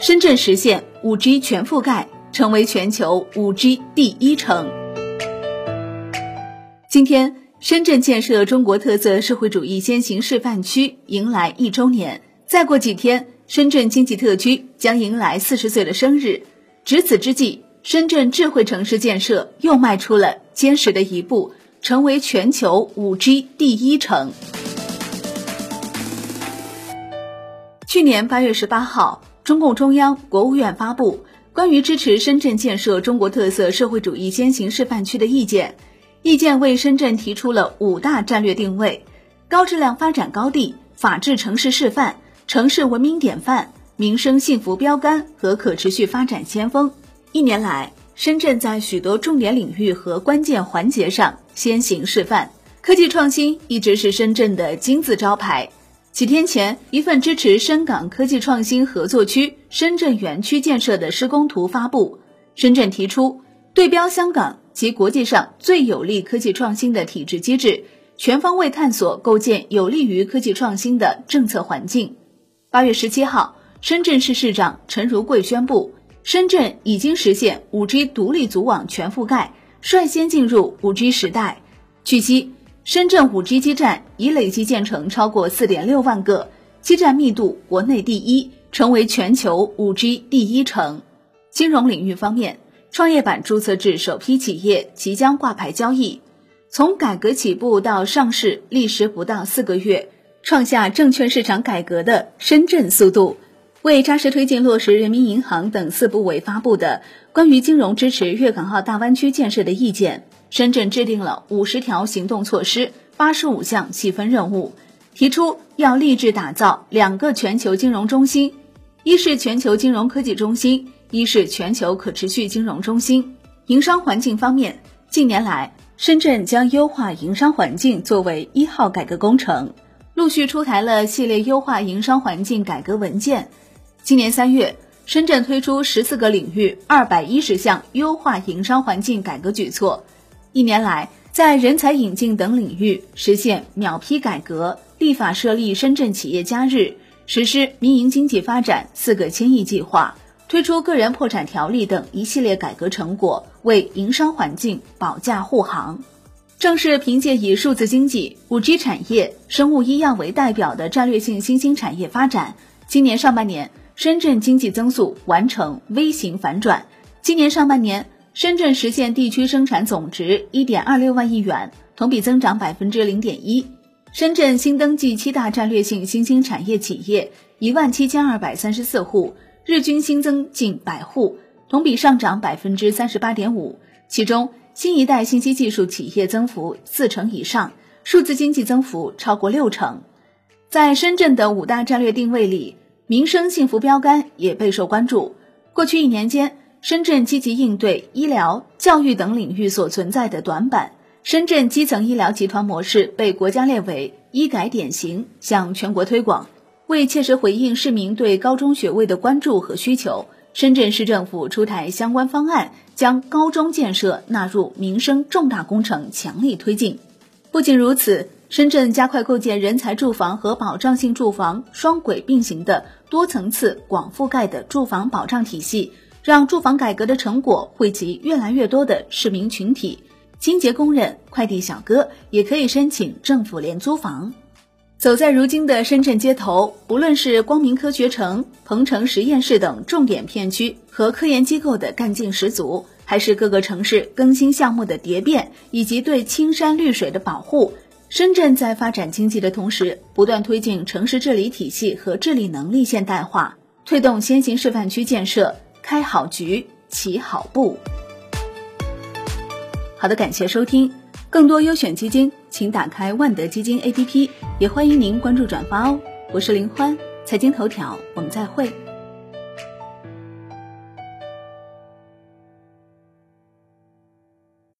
深圳实现 5G 全覆盖，成为全球 5G 第一城。今天，深圳建设中国特色社会主义先行示范区迎来一周年。再过几天，深圳经济特区将迎来四十岁的生日。值此之际，深圳智慧城市建设又迈出了坚实的一步，成为全球 5G 第一城。去年八月十八号，中共中央、国务院发布关于支持深圳建设中国特色社会主义先行示范区的意见。意见为深圳提出了五大战略定位：高质量发展高地、法治城市示范、城市文明典范、民生幸福标杆和可持续发展先锋。一年来，深圳在许多重点领域和关键环节上先行示范，科技创新一直是深圳的金字招牌。几天前，一份支持深港科技创新合作区深圳园区建设的施工图发布。深圳提出对标香港及国际上最有利科技创新的体制机制，全方位探索构建有利于科技创新的政策环境。八月十七号，深圳市市长陈如桂宣布，深圳已经实现 5G 独立组网全覆盖，率先进入 5G 时代。据悉。深圳 5G 基站已累计建成超过4.6万个，基站密度国内第一，成为全球 5G 第一城。金融领域方面，创业板注册制首批企业即将挂牌交易。从改革起步到上市，历时不到四个月，创下证券市场改革的深圳速度。为扎实推进落实人民银行等四部委发布的关于金融支持粤港澳大湾区建设的意见。深圳制定了五十条行动措施、八十五项细分任务，提出要立志打造两个全球金融中心：一是全球金融科技中心，一是全球可持续金融中心。营商环境方面，近年来深圳将优化营商环境作为一号改革工程，陆续出台了系列优化营商环境改革文件。今年三月，深圳推出十四个领域二百一十项优化营商环境改革举措。一年来，在人才引进等领域实现秒批改革，立法设立深圳企业家日，实施民营经济发展四个千亿计划，推出个人破产条例等一系列改革成果，为营商环境保驾护航。正是凭借以数字经济、五 G 产业、生物医药为代表的战略性新兴产业发展，今年上半年深圳经济增速完成 V 型反转。今年上半年。深圳实现地区生产总值一点二六万亿元，同比增长百分之零点一。深圳新登记七大战略性新兴产业企业一万七千二百三十四户，日均新增近百户，同比上涨百分之三十八点五。其中，新一代信息技术企业增幅四成以上，数字经济增幅超过六成。在深圳的五大战略定位里，民生幸福标杆也备受关注。过去一年间，深圳积极应对医疗、教育等领域所存在的短板。深圳基层医疗集团模式被国家列为医改典型，向全国推广。为切实回应市民对高中学位的关注和需求，深圳市政府出台相关方案，将高中建设纳入民生重大工程，强力推进。不仅如此，深圳加快构建人才住房和保障性住房双轨并行的多层次、广覆盖的住房保障体系。让住房改革的成果惠及越来越多的市民群体，清洁工人、快递小哥也可以申请政府廉租房。走在如今的深圳街头，不论是光明科学城、鹏城实验室等重点片区和科研机构的干劲十足，还是各个城市更新项目的蝶变，以及对青山绿水的保护，深圳在发展经济的同时，不断推进城市治理体系和治理能力现代化，推动先行示范区建设。开好局，起好步。好的，感谢收听，更多优选基金，请打开万德基金 APP，也欢迎您关注转发哦。我是林欢，财经头条，我们再会。